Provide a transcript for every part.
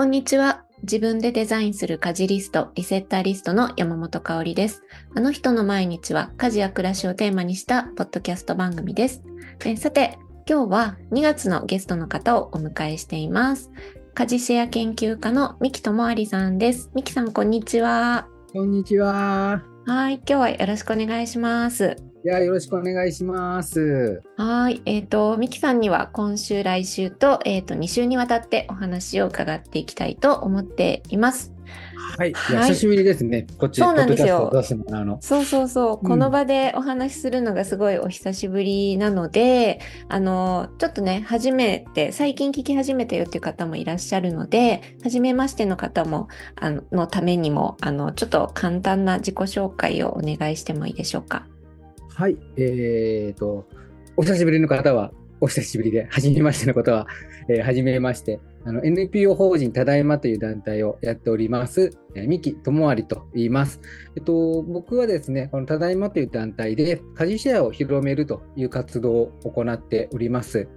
こんにちは。自分でデザインする家事リスト、リセッターリストの山本香里です。あの人の毎日は家事や暮らしをテーマにしたポッドキャスト番組です。えさて、今日は2月のゲストの方をお迎えしています。家事シェア研究家の三木智有さんです。三木さん、こんにちは。こんにちは。はい、今日はよろしくお願いします。いや、よろしくお願いします。はい。えっ、ー、と、ミキさんには今週、来週と、えっ、ー、と、2週にわたってお話を伺っていきたいと思っています。はい。はい、久しぶりですね。こっちそうなんですよ。そうそうそう。この場でお話しするのがすごいお久しぶりなので、うん、あの、ちょっとね、初めて、最近聞き始めたよっていう方もいらっしゃるので、初めましての方も、あの、のためにも、あの、ちょっと簡単な自己紹介をお願いしてもいいでしょうか。はい、えーと、お久しぶりの方は、お久しぶりで、はじめましての方は、えー、はじめまして、あの NPO 法人ただいまという団体をやっております、えー、三木智有と言います。えっと、僕はですね、このただいまという団体で家事シェアを広めるという活動を行っております。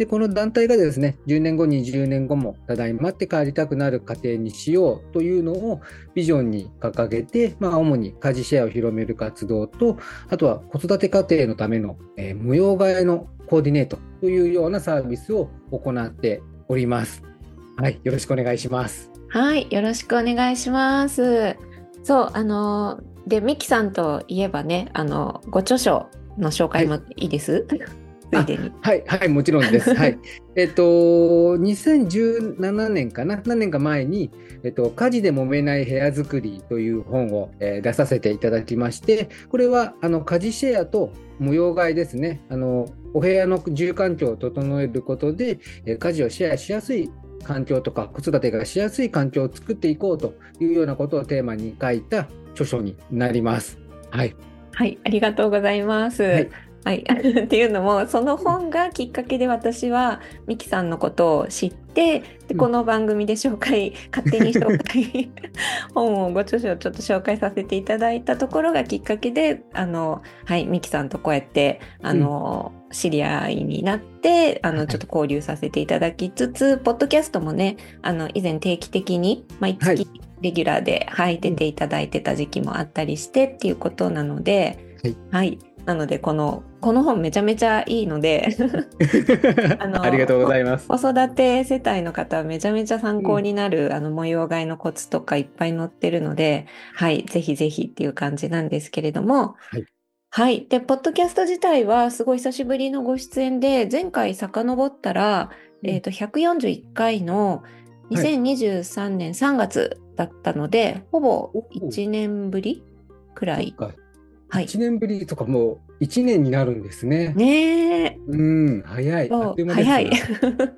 で、この団体がですね、10年後、20年後も、ただいまって帰りたくなる家庭にしようというのをビジョンに掲げて、まあ、主に家事シェアを広める活動と、あとは子育て家庭のための、えー、無用替えのコーディネートというようなサービスを行っております。はい、よろしくお願いします。はい、よろしくお願いします。そう、あの、で、ミキさんといえばね、あの、ご著書の紹介もいいです、はいついでに。はい、はい、もちろんです。はい。えっと、2017年かな、何年か前に、えっと、家事で揉めない部屋作りという本を、えー、出させていただきまして、これは、あの、家事シェアと模様替えですね。あの、お部屋の住環境を整えることで、えー、家事をシェアしやすい環境とか子育てがしやすい環境を作っていこうというようなことをテーマに書いた著書になります。はい。はい、ありがとうございます。はいはい、っていうのもその本がきっかけで私はミキさんのことを知ってでこの番組で紹介、勝手に紹介 本をご著書をちょっと紹介させていただいたところがきっかけであの、はい、ミキさんとこうやってあの、うん、知り合いになってあのちょっと交流させていただきつつ、ポッドキャストもねあの以前定期的に毎月、はい。レギュラーで、はい、出ていただいてた時期もあったりしてっていうことなので、はい、はい、なのでこのこの本めちゃめちゃいいので あのありがとうございます。子育て世帯の方はめちゃめちゃ参考になる、うん、あの模様替えのコツとかいっぱい載ってるのではいぜひぜひっていう感じなんですけれども、はい、はい。で、ポッドキャスト自体はすごい久しぶりのご出演で、前回遡ったら、うん、えっ、ー、と、141回の2023年3月だったので、はい、ほぼ1年ぶりくらい。はい、1年ぶりとかもう1年になるんですね。ねうん早い。早い。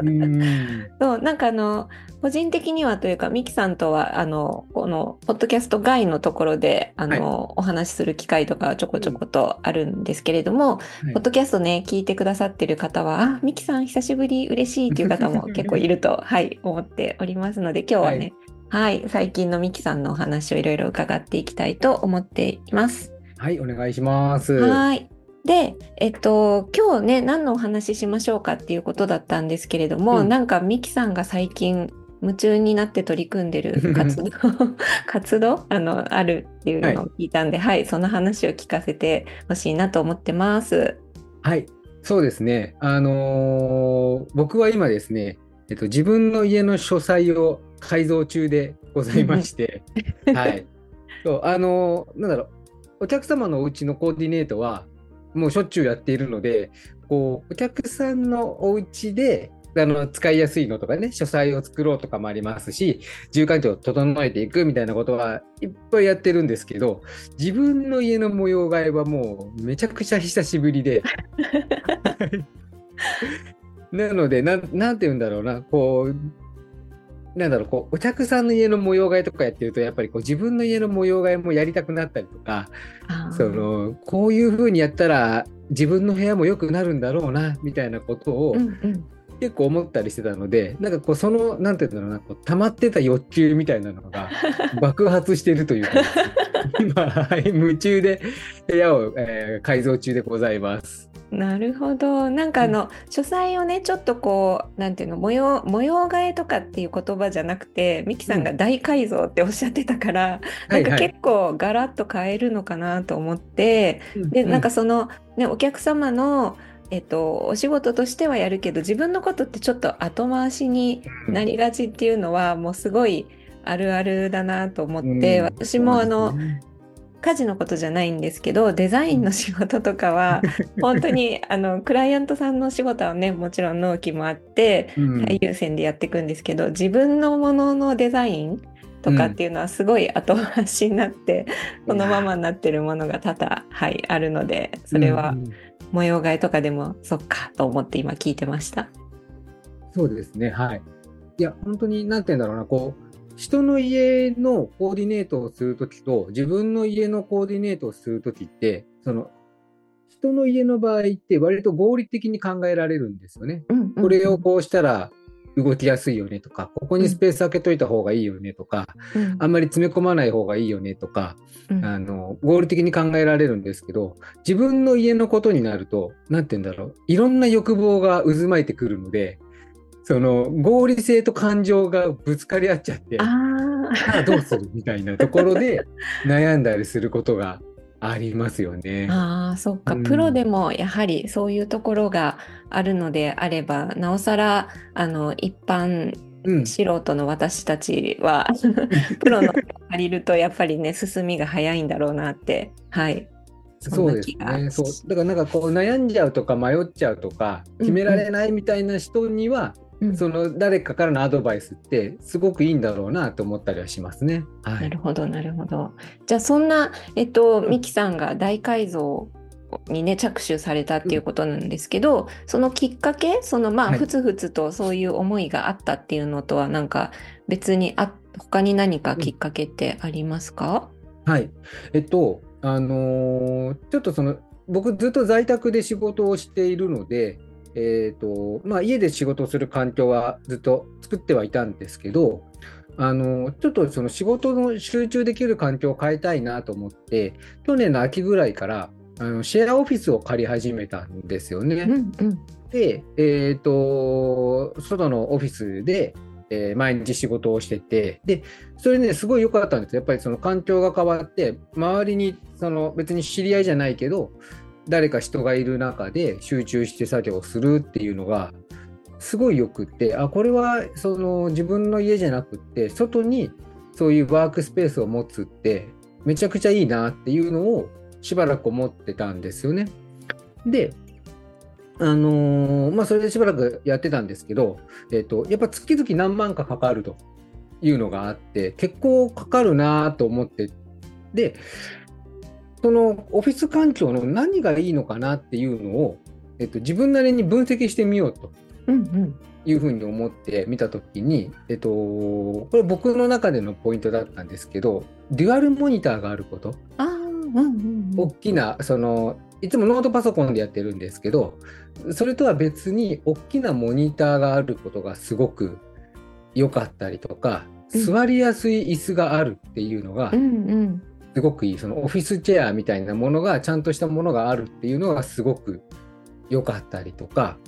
うん そうなんかあの個人的にはというかミキさんとはあのこのポッドキャスト外のところであの、はい、お話しする機会とかちょこちょことあるんですけれども、うん、ポッドキャストね聞いてくださってる方はあミキさん久しぶり嬉しいっていう方も結構いると はい思っておりますので今日はね、はい、はい、最近のミキさんのお話をいろいろ伺っていきたいと思っています。はい、お願いします。はい。で、えっと、今日ね、何のお話ししましょうかっていうことだったんですけれども、うん、なんかミキさんが最近夢中になって取り組んでる活動 活動あのあるっていうのを聞いたんで、はい、はい、その話を聞かせてほしいなと思ってます。はい、そうですね。あのー、僕は今ですね、えっと、自分の家の書斎を改造中でございまして、はい。そうあのー、なんだろうお客様のお家のコーディネートはもうしょっちゅうやっているので、こうお客さんのお家であの使いやすいのとかね、書斎を作ろうとかもありますし、住環境を整えていくみたいなことはいっぱいやってるんですけど、自分の家の模様替えはもうめちゃくちゃ久しぶりで。なのでな、なんて言うんだろうな、こう、なんだろう、こう、お客さんの家の模様替えとかやってると、やっぱりこう自分の家の模様替えもやりたくなったりとか、その、こういうふうにやったら自分の部屋も良くなるんだろうな、みたいなことを結構思ったりしてたのでなんかこうそのなんていうんだろうなこう溜まってた欲求みたいなのが 爆発しているというか 今、はい、夢中で部屋を、えー、改造中でございます。なるほど。なんかあの、うん、書斎をね、ちょっとこう、なんていうの、模様、模様替えとかっていう言葉じゃなくて、ミキさんが大改造っておっしゃってたから、うん、なんか結構ガラッと変えるのかなと思って、はいはい、で、なんかその、ね、お客様の、えっと、お仕事としてはやるけど自分のことってちょっと後回しになりがちっていうのは、もうすごいあるあるだなと思って、うん、私もあの、家事のことじゃないんですけどデザインの仕事とかは本当にあのクライアントさんの仕事はねもちろん納期もあって最優先でやっていくんですけど、自分のもののデザインとかっていうのはすごい後回しになって、うん、そのままになってるものが多々、はい、あるのでそれは模様替えとかでもそっかと思って今聞いてました。そうですねはい。いや本当に何て言うんだろうなこう人の家のコーディネートをするときと自分の家のコーディネートをするときって、その人の家の場合って割と合理的に考えられるんですよね。うんうんうん、これをこうしたら動きやすいよねとか、ここにスペース空けといた方がいいよねとか、うん、あんまり詰め込まない方がいいよねとか、うん、あの合理的に考えられるんですけど、自分の家のことになると、何て言うんだろう、いろんな欲望が渦巻いてくるので、その合理性と感情がぶつかり合っちゃってああどうする？みたいなところで悩んだりすることがありますよね。あそっか、うん、プロでもやはりそういうところがあるのであればなおさらあの一般素人の私たちは、うん、プロの借りるとやっぱりね進みが早いんだろうなって。はい。そうですね。そう。だからなんかこう悩んじゃうとか迷っちゃうとか決められないみたいな人には、その誰かからのアドバイスってすごくいいんだろうなと思ったりはしますね。はい、なるほどなるほど。じゃあそんなえっとミキさんが大改造にね着手されたっていうことなんですけど、うん、そのきっかけそのまあふつふつとそういう思いがあったっていうのとはなんか別にあ他に何かきっかけってありますか、うん、はい。えっとあのー、ちょっとその僕ずっと在宅で仕事をしているのでえーとまあ、家で仕事をする環境はずっと作ってはいたんですけど、あのちょっとその仕事の集中できる環境を変えたいなと思って、去年の秋ぐらいからあのシェアオフィスを借り始めたんですよね。うんうん、で、えーと、外のオフィスで、えー、毎日仕事をしてて、で、それね、すごい良かったんですやっぱりその環境が変わって、周りにその別に知り合いじゃないけど、誰か人がいる中で集中して作業するっていうのがすごいよくってあこれはその自分の家じゃなくって外にそういうワークスペースを持つってめちゃくちゃいいなっていうのをしばらく思ってたんですよね。であのー、まあそれでしばらくやってたんですけど、えーと、やっぱ月々何万かかかるというのがあって結構かかるなと思ってでそのオフィス環境の何がいいのかなっていうのを、えっと、自分なりに分析してみようと。いうふうに思って見た時に、えっと、これ僕の中でのポイントだったんですけどデュアルモニターがあること、うんうん、大きなそのいつもノートパソコンでやってるんですけどそれとは別に大きなモニターがあることがすごく良かったりとか、座りやすい椅子があるっていうのが、うんうんすごくいいそのオフィスチェアみたいなものがちゃんとしたものがあるっていうのがすごく良かったりとか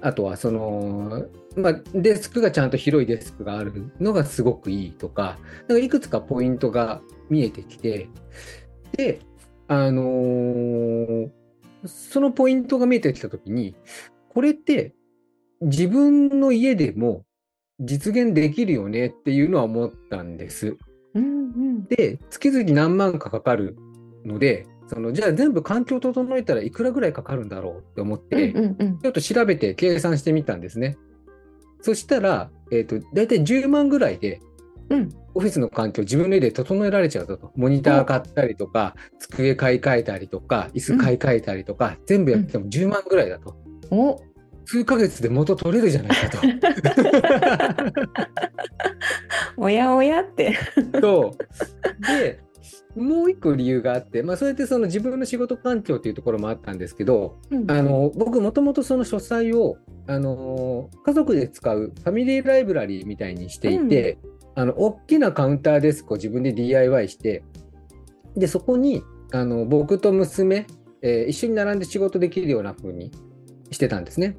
あとはその、まあ、デスクがちゃんと広いデスクがあるのがすごくいいとかなんかいくつかポイントが見えてきてであのー、そのポイントが見えてきた時にこれって自分の家でも実現できるよねっていうのは思ったんです。うんうん、で月々何万かかかるのでそのじゃあ全部環境整えたらいくらぐらいかかるんだろうって思って、うんうんうん、ちょっと調べて計算してみたんですね。そしたら、えーと、大体10万ぐらいで、うん、オフィスの環境自分の家で整えられちゃうとモニター買ったりとか机買い替えたりとか椅子買い替えたりとか、うん、全部やっても10万ぐらいだと。お数ヶ月で元取れるじゃないかと。おやおやって。そう。でもう一個理由があって、まあ、それってその自分の仕事環境っていうところもあったんですけど、うん。あの僕もともとその書斎をあの家族で使うファミリーライブラリーみたいにしていて、あの大きなカウンターデスクを自分で DIY してでそこにあの僕と娘、えー一緒に並んで仕事できるような風にしてたんですね。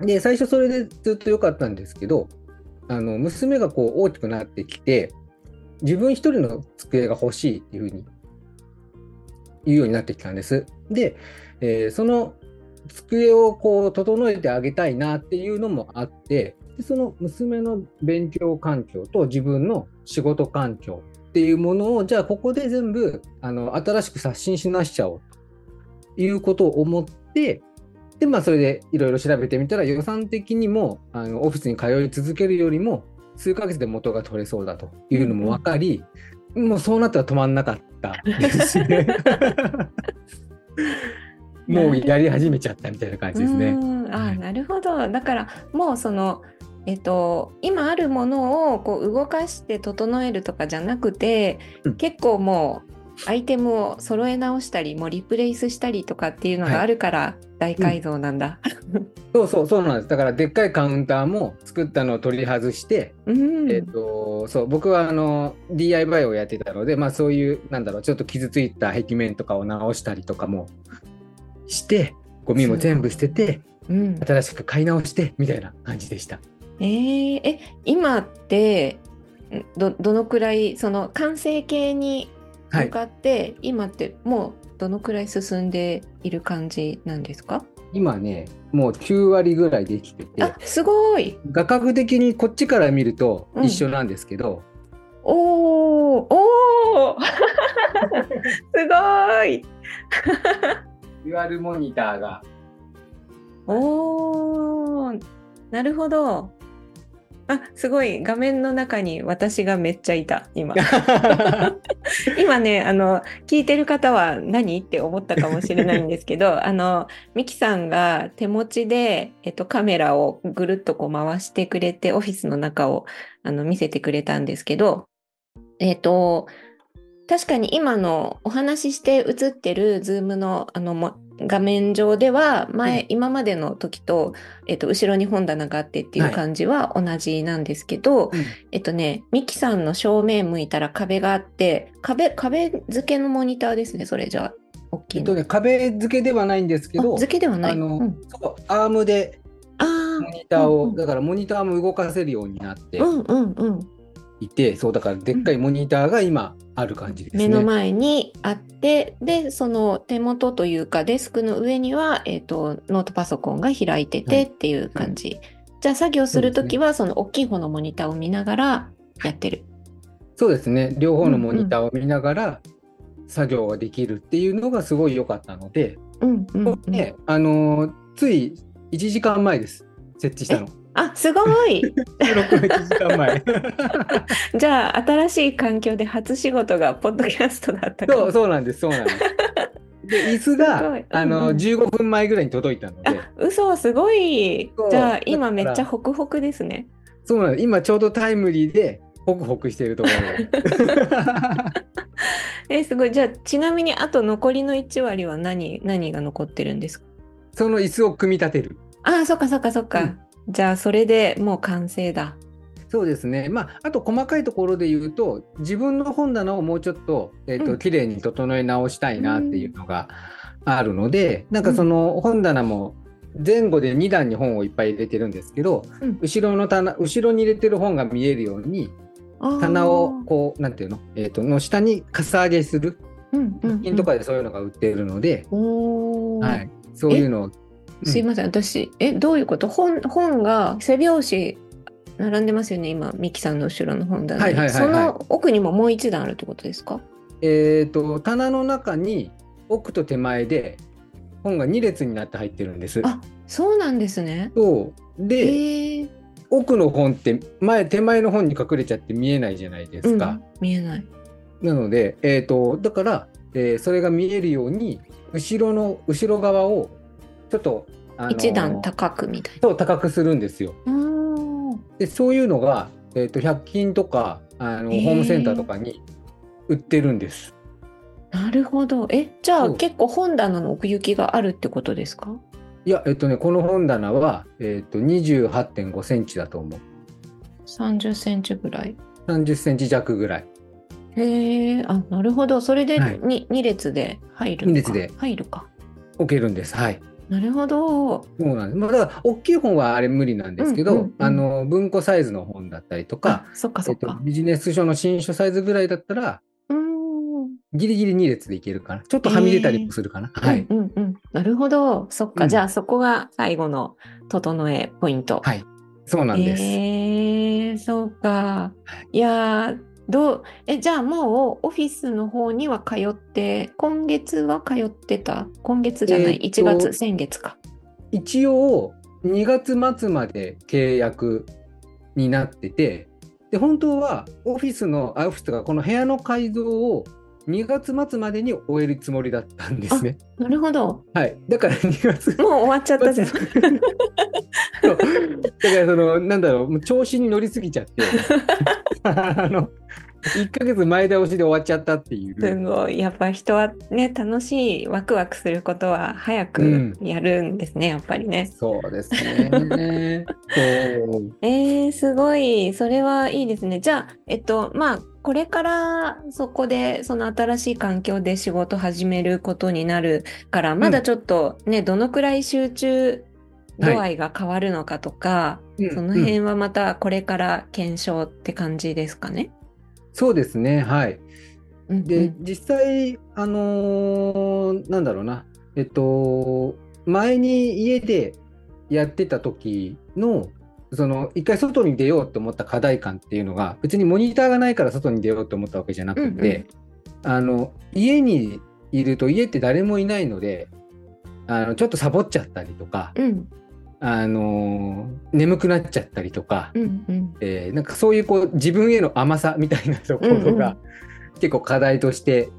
で最初それでずっと良かったんですけどあの娘がこう大きくなってきて自分一人の机が欲しいっていう風に言うようになってきたんです。で、えーその机をこう整えてあげたいなっていうのもあってでその娘の勉強環境と自分の仕事環境っていうものをじゃあここで全部あの新しく刷新しなしちゃおうということを思ってでまあそれでいろいろ調べてみたら予算的にもあのオフィスに通い続けるよりも数ヶ月で元が取れそうだというのも分かり、もうそうなったら止まんなかったですね。もうやり始めちゃったみたいな感じですね。うん。あなるほど。だからもうそのえっと、今あるものをこう動かして整えるとかじゃなくて、うん。結構もうアイテムを揃え直したりもうリプレイスしたりとかっていうのがあるから大改造なんだ。そうそうそうなんです。だからでっかいカウンターも作ったのを取り外して、うんえっ、とそう僕はあの DIY をやってたので、まあそういうなんだろうちょっと傷ついた壁面とかを直したりとかもして、ゴミも全部捨ててうん新しく買い直してみたいな感じでした。えーえ今ってんどどのくらいその完成形にはい。向かって、今ってもうどのくらい進んでいる感じなんですか？今ねもう9割ぐらいできてて。あ、すごい。画角的にこっちから見るとうん。一緒なんですけど、おーおー。すごい。デュアルモニターが。おー。なるほどあすごい。画面の中に私がめっちゃいた今。今ねあの聞いてる方は何って思ったかもしれないんですけど あのミキさんが手持ちで、えっと、カメラをぐるっとこう回してくれてオフィスの中をあの見せてくれたんですけどえっと確かに今のお話しして映ってるズームのあのも画面上では前、うん。今までの時と、えっと、後ろに本棚があってっていう感じは同じなんですけど、うん。えっとね、三木さんの正面向いたら壁があって、壁、壁付けのモニターですね、それじゃあ、大きいの。えっとね壁付けではないんですけどあ付けではない。あの、うん、そうアームであモニターを、うんうん。だからモニターも動かせるようになって。あ、うんうんうん。いて、そうだからでっかいモニターが今ある感じですね。目の前にあって、で、その手元というかデスクの上には、えっと、ノートパソコンが開いてはいてっていう感じ。じゃあ作業するときは、その大きい方のモニターを見ながらやってる。そうですね両方のモニターを見ながら作業ができるっていうのがすごい良かったので、うんうん、うん。であのーつい1時間前です設置したの。あ、すごい収録の1時間前。じゃあ、新しい環境で初仕事がポッドキャストだったそうそうなんですそうなんです。で椅子があのうんうん15分前ぐらいに届いたので、あ、嘘、すごい。じゃあだ、今めっちゃホクホクですね。そうなんです今ちょうどタイムリーでホクホクしているところ。え、すごい。じゃあ、ちなみに、あと残りの1割は何、何が残ってるんですか？その椅子を組み立てる。あ、そっかそっかそっか。うんじゃあ、それでもう完成だ。そうですね。まあ、あと細かいところで言うと、自分の本棚をもうちょっと、えっ、と、うん。綺麗に整え直したいなっていうのがあるので、なんかその本棚も前後で2段に本をいっぱい入れてるんですけど、うん。後ろの棚、後ろに入れてる本が見えるように、棚をこう、なんていうの、えっ、と、の下にかさ上げする、うんうんうん。1均とかでそういうのが売っているので、はい。そういうのを、すいません、私、え、どういうこと？本、本が背表紙、並んでますよね、今、ミキさんの後ろの本棚に。はいはいはいはいその奥にももう一段あるってことですか？えっ、と、棚の中に奥と手前で本が2列になって入ってるんです。あそうなんですね。そう。えで、ー、奥の本って前手前の本に隠れちゃって見えないじゃないですか。うん、見えない。なので、えー、とだから、えーそれが見えるように後ろの後ろ側をちょっと、あのー一段高くみたいそう高くするんですよ。でそういうのが、えー、と100均とかあのへーホームセンターとかに売ってるんです。なるほど。え、じゃあ結構本棚の奥行きがあるってことですか？いや、えっとね、この本棚は、えっと、28.5センチだと思う。?30 センチぐらい。30センチ弱ぐらい。へえ、あ、なるほど。それではいに、2列で入るのか。二列で入るか。置けるんです。はい。なるほど。そうなんです。まあ、だから、大きい本はあれ無理なんですけど、うんうんうんあの、文庫サイズの本だったりとか、あ、そっかそえっとっか、。ビジネス書の新書サイズぐらいだったら、うーん。ギリギリ2列でいけるかな。ちょっとはみ出たりもするかな。はい。うんうんうん。なるほど。そっか。うんじゃあそこが最後の整えポイント。はい。そうなんです。ええそうか。いやー、どう、え、じゃあもうオフィスの方には通って、今月は通ってた？今月じゃない、えーっと1月、先月か。一応、2月末まで契約になってて、で、本当はオフィスの、あオフィスとかこの部屋の改造を2月末までに終えるつもりだったんですね。なるほど。はい。だから2月もう終わっちゃったじゃん。だからそのなんだろうもう調子に乗りすぎちゃって あの1ヶ月前倒しで終わっちゃったっていうすごい。やっぱ人はね、楽しい、ワクワクすることは早うくんやるんですね、やっぱりね。そうですねえー、すごい。それはいいですね。じゃあ、えっと、まあ、これからそこで、その新しい環境で仕事始めることになるから、まだちょっとね、どのくらい集中度合いが変わるのかとか、うんその辺はまたこれから検証って感じですかね？そうですねはい。うんで、うん。実際あのーなんだろうな。えっと前に家でやってた時のその一回外に出ようと思った課題感っていうのが別にモニターがないから外に出ようと思ったわけじゃなくて、あの家にいると家って誰もいないのであのちょっとサボっちゃったりとか、うんあの眠くなっちゃったりとか、うんうん。えーなんかそういうこう自分への甘さみたいなところが結構課題として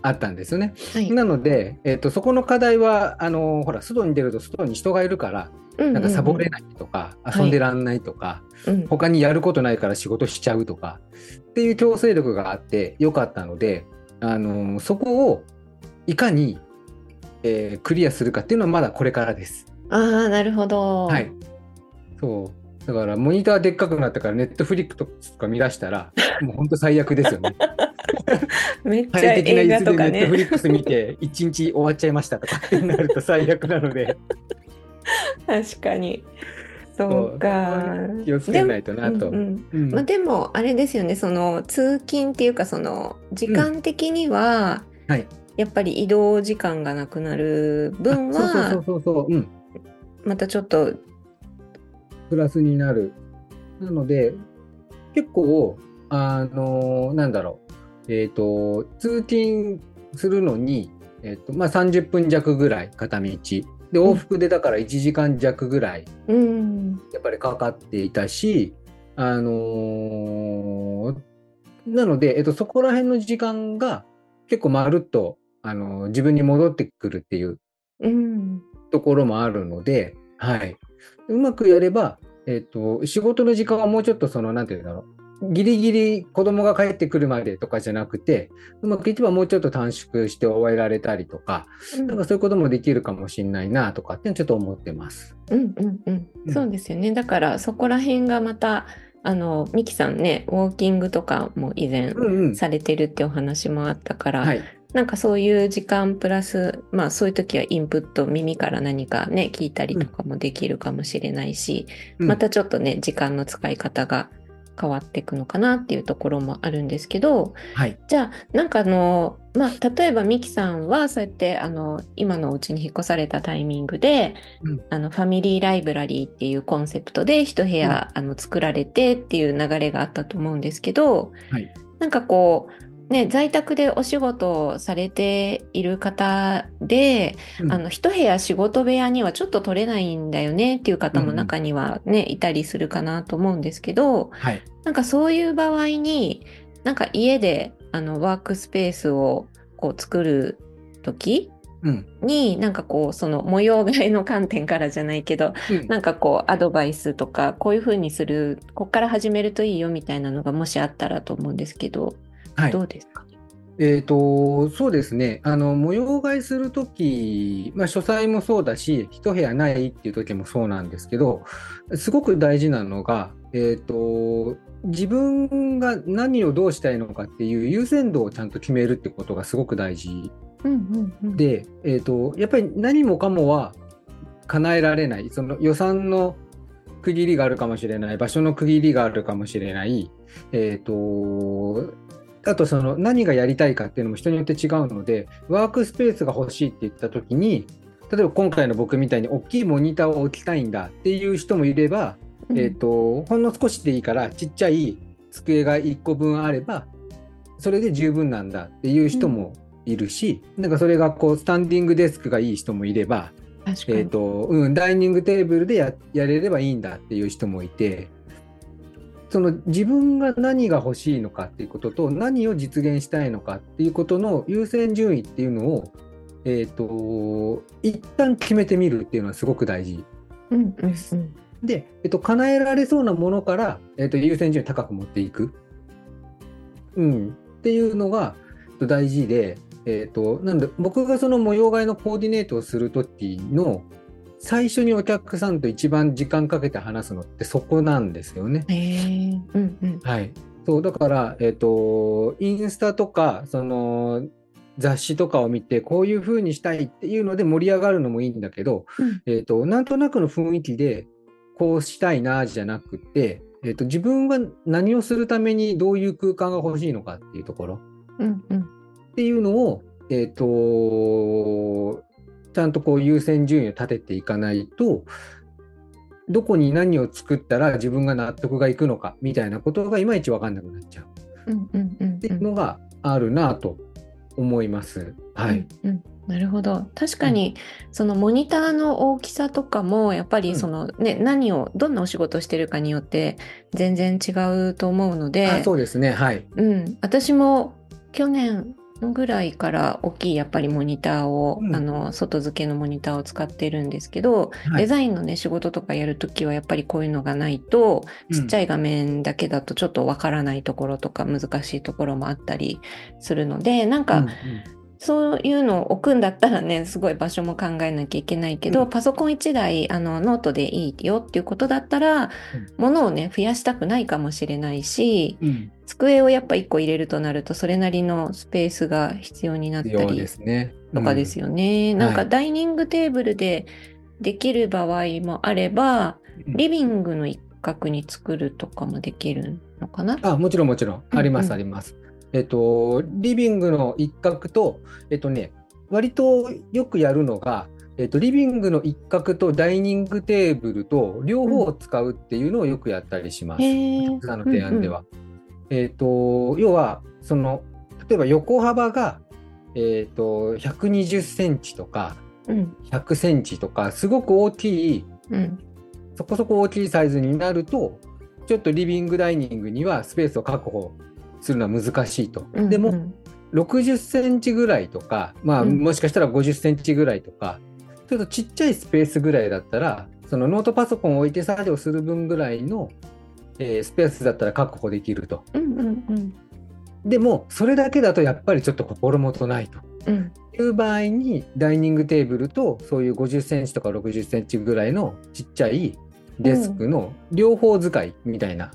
あったんですよね。はい。なので、えー、とそこの課題はあのほら外に出ると外に人がいるからなんかサボれないとか、んうん遊んでらんないとか、うん。他にやることないから仕事しちゃうとかっていう強制力があってよかったので、あのそこをいかに、えークリアするかっていうのはまだこれからです。ああ、なるほど。はい。そう。だからモニターでっかくなったからネットフリックとか見出したら もう本当最悪ですよね。めっちゃ映画とかね。ネットフリックス見て一日終わっちゃいましたとかってなると最悪なので 確かに。そうか。気をつけないとなと。まあ、でもあれですよねその通勤っていうかその時間的には、はいやっぱり移動時間がなくなる分そうそうそはうそうそう。うん。またちょっとプラスになる。なので、結構、あのなんだろう、えっ、と、通勤するのに、えっ、と、まあ、30分弱ぐらい片道。で、往復でだから1時間弱ぐらい、うんやっぱりかかっていたし、あのーなので、えっ、と、そこら辺の時間が結構まるっと、あのー自分に戻ってくるっていううんところもあるので、はい。うまくやれば、えっ、と、仕事の時間はもうちょっとその、なんていうんだろう。ギリギリ子供が帰ってくるまでとかじゃなくて、うまくいけばもうちょっと短縮して終えられたりとか、なんかそういうこともできるかもしれないなとかってちょっと思ってます。うんうんうんうんそうですよねだからそこら辺がまたあのミキさんねウォーキングとかも以前うんうん。されてるってお話もあったから、はい。なんかそういう時間プラス、まあそういう時はインプット、耳から何かね、聞いたりとかもできるかもしれないし、うんまたちょっとね、時間の使い方が変わっていくのかなっていうところもあるんですけど、はい。じゃあなんかあの、まあ例えばミキさんはそうやってあの、今のお家に引っ越されたタイミングで、うんあのファミリーライブラリーっていうコンセプトで一部屋、あの作られてっていう流れがあったと思うんですけど、はい。なんかこう、ね、在宅でお仕事をされている方で、うんあの、一部屋仕事部屋にはちょっと取れないんだよねっていう方も中にはね、いたりするかなと思うんですけど、はい。なんかそういう場合に、なんか家であのワークスペースをこう作る時うん。に、なんかこう、その模様替えの観点からじゃないけど、うんなんかこうアドバイスとかこういう風にするこっから始めるといいよみたいなのがもしあったらと思うんですけど、はい。ど。うですか？ねえーと、そうですね。あの模様替えするとき、まあ、書斎もそうだし一部屋ないっていう時もそうなんですけどすごく大事なのが、えーと、自分が何をどうしたいのかっていう優先度をちゃんと決めるってことがすごく大事、うんうんうん、で、えーと、やっぱり何もかもは叶えられない。その予算の区切りがあるかもしれない。場所の区切りがあるかもしれない、えーとあとその何がやりたいかっていうのも人によって違うのでワークスペースが欲しいって言った時に例えば今回の僕みたいに大きいモニターを置きたいんだっていう人もいれば、うん、えーと、ほんの少しでいいからちっちゃい机が1個分あればそれで十分なんだっていう人もいるし、うん、なんかそれがこうスタンディングデスクがいい人もいれば、えーとうん、ダイニングテーブルでややれればいいんだっていう人もいてその自分が何が欲しいのかっていうことと何を実現したいのかっていうことの優先順位っていうのを、えーと、一旦決めてみるっていうのはすごく大事です。うんうんうん、で、えっと、叶えられそうなものから、えっと、優先順位高く持っていく、うん、っていうのが大事で、えっと、なんで僕がその模様替えのコーディネートをする時の最初にお客さんと一番時間かけて話すのってそこなんですよね。うんうん、はい、そうだから、えーと、インスタとかその雑誌とかを見てこういうふうにしたいっていうので盛り上がるのもいいんだけど、うん、えーと、なんとなくの雰囲気でこうしたいなじゃなくて、えーと、自分は何をするためにどういう空間が欲しいのかっていうところ、うんうん、っていうのを、えーとちゃんとこう優先順位を立てていかないとどこに何を作ったら自分が納得がいくのかみたいなことがいまいち分かんなくなっちゃう。っていうのがあるなと思います。はい、うん、うん、なるほど。確かに、そのモニターの大きさとかもやっぱりそのね、うん、何をどんなお仕事してるかによって全然違うと思うのでそうですね。はい、うん、私も去年ぐらいから大きいやっぱりモニターを、うん、あの外付けのモニターを使ってるんですけど、はい、デザインのね仕事とかやるときはやっぱりこういうのがないと、ちっちゃい画面だけだとちょっとわからないところとか難しいところもあったりするのでなんか、うんうんそういうのを置くんだったらね、すごい場所も考えなきゃいけないけど、うん、パソコン1台、あの、ノートでいいよっていうことだったら、うん、物をね、増やしたくないかもしれないし、うん、机をやっぱ1個入れるとなると、それなりのスペースが必要になったりとかですよね。なんかダイニングテーブルでできる場合もあれば、リビングの一角に作るとかもできるのかな？あ、もちろんもちろん。あります、あります。えっと、リビングの一角と、えっとね、割とよくやるのが、えっと、リビングの一角とダイニングテーブルと両方を使うっていうのをよくやったりします。うん、の提案では。うんうん、えっと、要は、その、例えば横幅が、えっと、120センチとか、100センチとか、すごく大きい、うん、そこそこ大きいサイズになると、ちょっとリビングダイニングにはスペースを確保するのは難しいと。うんうん、でも60センチぐらいとか、まあ、もしかしたら50センチぐらいとか、ちょっとちっちゃいスペースぐらいだったら、そのノートパソコンを置いて作業する分ぐらいの、えー、スペースだったら確保できると。うんうんうん、でも、それだけだとやっぱりちょっと心もとないと。うん、いう場合に、ダイニングテーブルとそういう50センチとか60センチぐらいのちっちゃいデスクの両方使いみたいな。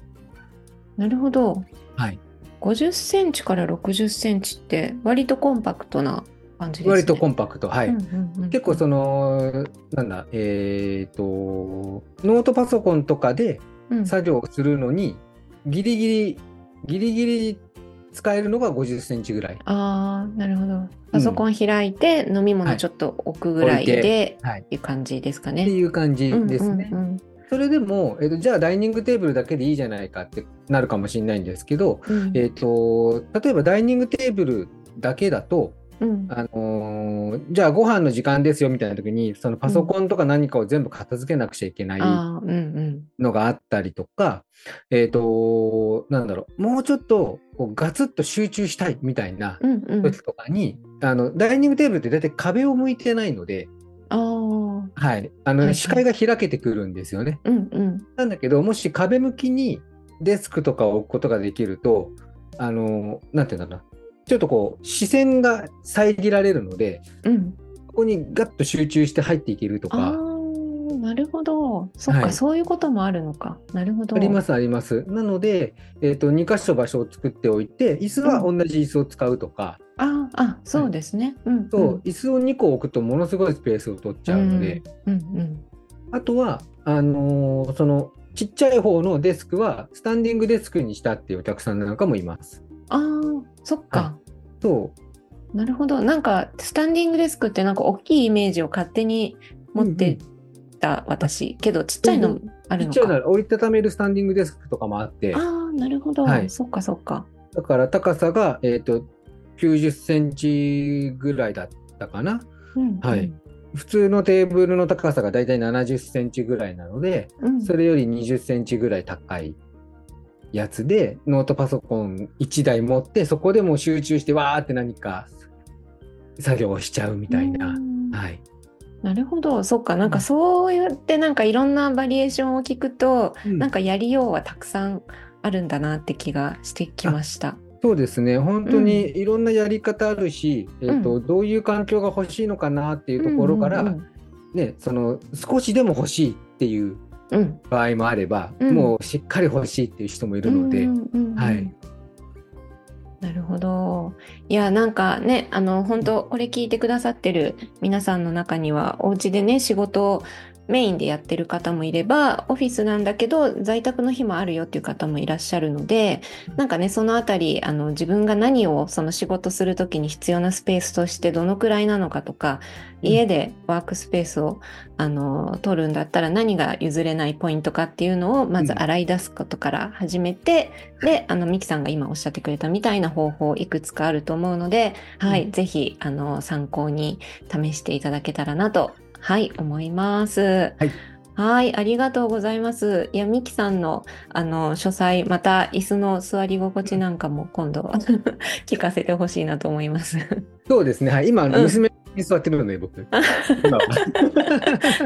なるほど。はい。50センチから60センチって割とコンパクトな感じですね。割とコンパクト、はい。うんうんうん、結構その、なんだ、えっ、ー、と、ノートパソコンとかで作業するのに、ギリギリ、ギリギリ使えるのが50センチぐらい。ああ、なるほど。パソコン開いて、飲み物ちょっと置くぐらいで、はい、いう感じですかね。っていう感じですね。うんうんうんそれでも、えーと、じゃあダイニングテーブルだけでいいじゃないかってなるかもしれないんですけど、うん、えーと、例えばダイニングテーブルだけだと、うん、あのー、じゃあご飯の時間ですよみたいな時にそのパソコンとか何かを全部片付けなくちゃいけないのがあったりとか、うんうん、えっ、ー、となんだろうもうちょっとこうガツッと集中したいみたいな時とかに、うんうん、あのダイニングテーブルって大体壁を向いてないので、あはい。あの、視界が開けてくるんですよね。うんうん、なんだけど、もし壁向きにデスクとかを置くことができると、あの、なんていうんだろうな。ちょっとこう視線が遮られるので、うん。ここにガッと集中して入っていけるとあか、あ、なるほど。そっか、はいそういうこともあるのか。なるほど。ありますあります。なので、えー、と2箇所場所を作っておいて、椅子は同じ椅子を使うとか、ああ、そうですね。うん。そう椅子を2個置くとものすごいスペースを取っちゃうので、うん。うん。あとはあのーそのちっちゃい方のデスクはスタンディングデスクにしたっていうお客さんなんかもいます。ああ、そっか。そうなるほど。なんか、スタンディングデスクってなんか大きいイメージを勝手に持ってた私。けど、ちっちゃいのもあるのか。ちゃいなら折りたためるスタンディングデスクとかもあって、ああ、なるほど。はいそっかそっか。だから高さが、えー、と90センチぐらいだったかな。うん。はい普通のテーブルの高さがだいたい70センチぐらいなので、うん。それより20センチぐらい高いやつで、ノートパソコン1台持って、そこでもう集中してわーって何か作業をしちゃうみたいな。うんはい。なるほど。そっか。なんかそうやってなんかいろんなバリエーションを聞くと、なんかやりようはたくさんあるんだなって気がしてきました。そうですね。本当にいろんなやり方あるし、んえっ、と、どういう環境が欲しいのかなっていうところから、うんね、その少しでも欲しいっていううんうん場合もあれば、うんもうしっかり欲しいっていう人もいるので、うんうんうんうんはい。なるほど。いや、なんかね、あの、本当これ聞いてくださってる皆さんの中には、お家でね、仕事メインでやってる方もいれば、オフィスなんだけど、在宅の日もあるよっていう方もいらっしゃるので、なんかね、そのあたり、あの、自分が何をその仕事するときに必要なスペースとしてどのくらいなのかとか、うん。家でワークスペースを、あの、取るんだったら何が譲れないポイントかっていうのを、まずうん。洗い出すことから始めて、で、あの、ミキさんが今おっしゃってくれたみたいな方法いくつかあると思うので、はい、うん。ぜひ、あの、参考に試していただけたらなと、はい、思います。はい。はい、ありがとうございます。いや、ミキさんの、あの、書斎、また椅子の座り心地なんかも今度 聞かせてほしいなと思います。そうですね。はい。今、娘に座ってるので、僕。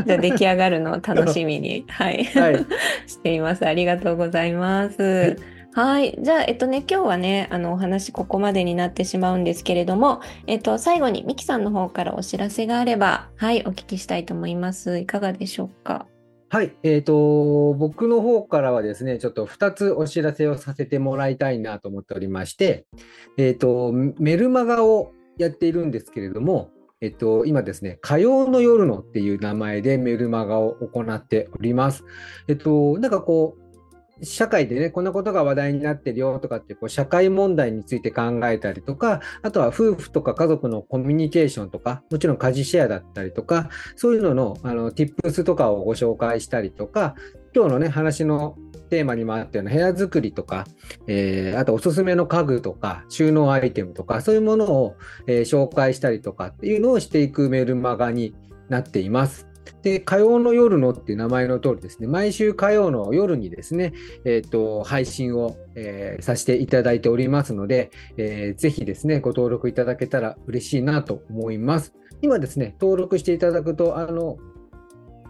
じゃあ出来上がるのを楽しみに、はい、はい。しています。ありがとうございます。はい。はいじゃあ、えっとね、今日はね、あの、お話ここまでになってしまうんですけれども、えっと、最後にミキさんの方からお知らせがあれば、はい、お聞きしたいと思います。いかがでしょうか？はい。えっ、と、僕の方からはですね、ちょっと2つお知らせをさせてもらいたいなと思っておりまして、えっ、と、メルマガをやっているんですけれども、えっと、今ですね、火曜の夜のっていう名前でメルマガを行っております。えっと、なんかこう、社会でね、こんなことが話題になってるよとかって、こう社会問題について考えたりとか、あとは夫婦とか家族のコミュニケーションとか、もちろん家事シェアだったりとか、そういうののあの tips とかをご紹介したりとか、今日のね、話のテーマにもあったような部屋作りとか、えーあとおすすめの家具とか収納アイテムとかそういうものを、えー紹介したりとかっていうのをしていくメルマガになっています。で、火曜の夜のっていう名前の通りですね、毎週火曜の夜にですね、えっ、と、配信を、えーさせていただいておりますので、えーぜひですね、ご登録いただけたら嬉しいなと思います。今ですね、登録していただくと、あの、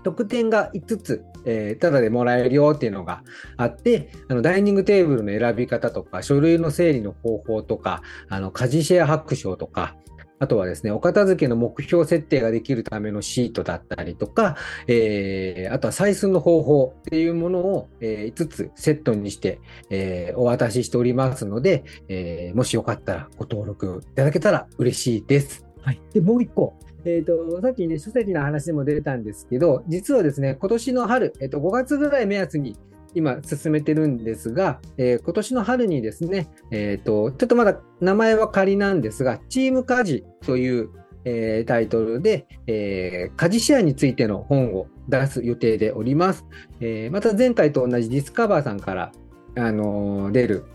特典が5つ、えー、ただでもらえるよっていうのがあって、あのダイニングテーブルの選び方とか、書類の整理の方法とか、あの家事シェア白書とか、あとはですね、お片付けの目標設定ができるためのシートだったりとか、えーあとは採寸の方法っていうものを、え5つセットにして、えーお渡ししておりますので、えーもしよかったらご登録いただけたら嬉しいです。はい。で、もう一個。えっ、と、さっきね、書籍の話でも出たんですけど、実はですね、今年の春、えっ、と、5月ぐらい目安に今進めてるんですが、えー今年の春にですね、えっ、と、ちょっとまだ名前は仮なんですが、チーム家事という、えータイトルで、えー家事シェアについての本を出す予定でおります。えーまた前回と同じディスカバーさんから、あの出る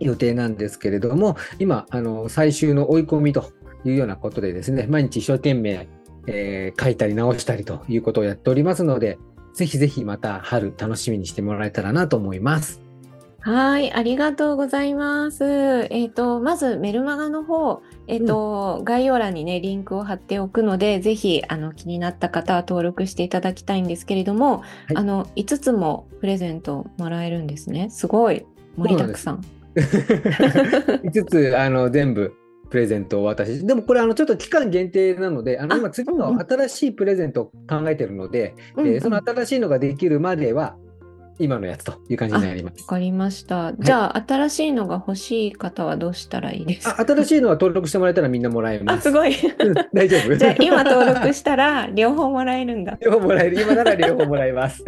予定なんですけれども、今、あの最終の追い込みというようなことでですね、毎日一生懸命、えー書いたり直したりということをやっておりますので、ぜひぜひまた春楽しみにしてもらえたらなと思います。はい、ありがとうございます。えっ、と、まずメルマガの方、えっ、と、概要欄にね、リンクを貼っておくので、ぜひ、あの、気になった方は登録していただきたいんですけれども、いあの、5つもプレゼントもらえるんですね。すごい、盛りだくさん。5つあの全部プレゼントを渡し、でもこれあのちょっと期間限定なので、あの今次の新しいプレゼントを考えてるので、うんうん。えーその新しいのができるまでは今のやつという感じになりますわ。かりました。じゃあ、新しいのが欲しい方はどうしたらいいですか？あ新しいのは登録してもらえたらみんなもらえあ、ます。すごい。う ん大丈夫？じゃあ、今登録したら両方もらえるんだ。両方もらえる。今なら両方もらえます。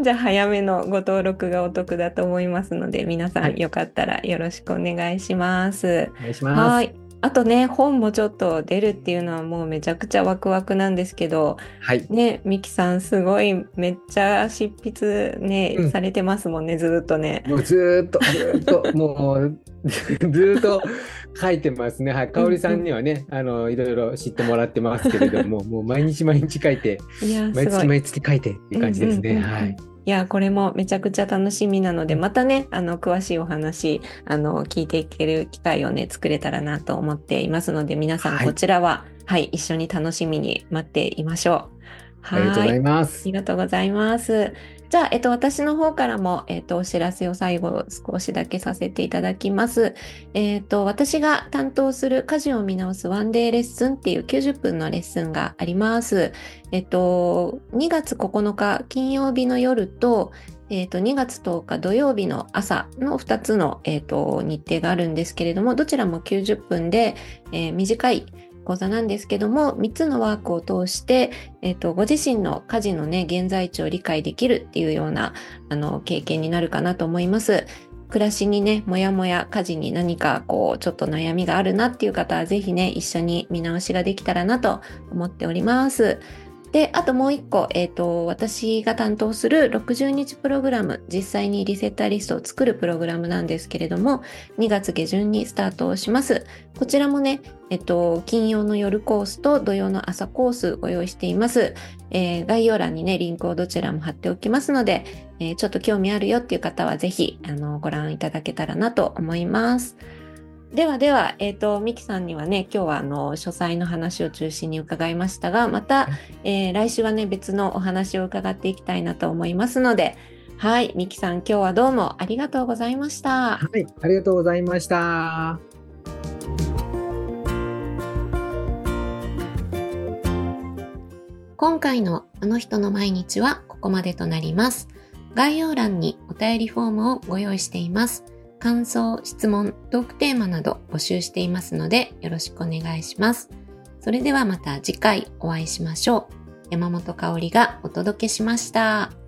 じゃあ、早めのご登録がお得だと思いますので、皆さはいんよかったらよろしくお願いします。お願いします。はい。あとね、本もちょっと出るっていうのはもうめちゃくちゃワクワクなんですけど、はい。ね、ミキさんすごいめっちゃ執筆ね、うんされてますもんね、ずーっとね。もうずーっと、ずーっと、もう、ずーっと書いてますね。はい。かおりさんにはね、あの、いろいろ知ってもらってますけれども、もう毎日毎日書いて、い。毎月毎月書いてっていう感じですね。うんうんうんうんはい。いや、これもめちゃくちゃ楽しみなので、またね、あの、詳しいお話、あの、聞いていける機会をね、作れたらなと思っていますので、皆さんはいこちらは、はい、一緒に楽しみに待っていましょう。ありがとうございますあり。がとうございます。じゃあ、えっと、私の方からも、えっと、お知らせを最後少しだけさせていただきます。えっと、私が担当する家事を見直すワンデーレッスンっていう90分のレッスンがあります。えっと、2月9日金曜日の夜と、えっと、2月10日土曜日の朝の2つの、えっと、日程があるんですけれども、どちらも90分で、えー短い講座なんですけども、3つのワークを通して、えっと、ご自身の家事のね、現在地を理解できるっていうような、あの、経験になるかなと思います。暮らしにね、もやもや家事に何かこう、ちょっと悩みがあるなっていう方は、ぜひね、一緒に見直しができたらなと思っております。で、あともう一個、えっ、と、私が担当する60日プログラム、実際にリセッターリストを作るプログラムなんですけれども、2月下旬にスタートをします。こちらもね、えっと、金曜の夜コースと土曜の朝コースご用意しています。えー概要欄にね、リンクをどちらも貼っておきますので、えちょっと興味あるよっていう方はぜひ、あの、ご覧いただけたらなと思います。ではでは、えっ、と、ミキさんにはね、今日はあの、書斎の話を中心に伺いましたが、また、えー来週はね、別のお話を伺っていきたいなと思いますので、はい、ミキさん今日はどうもありがとうございました。はい。ありがとうございました。今回のあの人の毎日はここまでとなります。概要欄にお便りフォームをご用意しています。感想、質問、トークテーマなど募集していますのでよろしくお願いします。それではまた次回お会いしましょう。山本香里がお届けしました。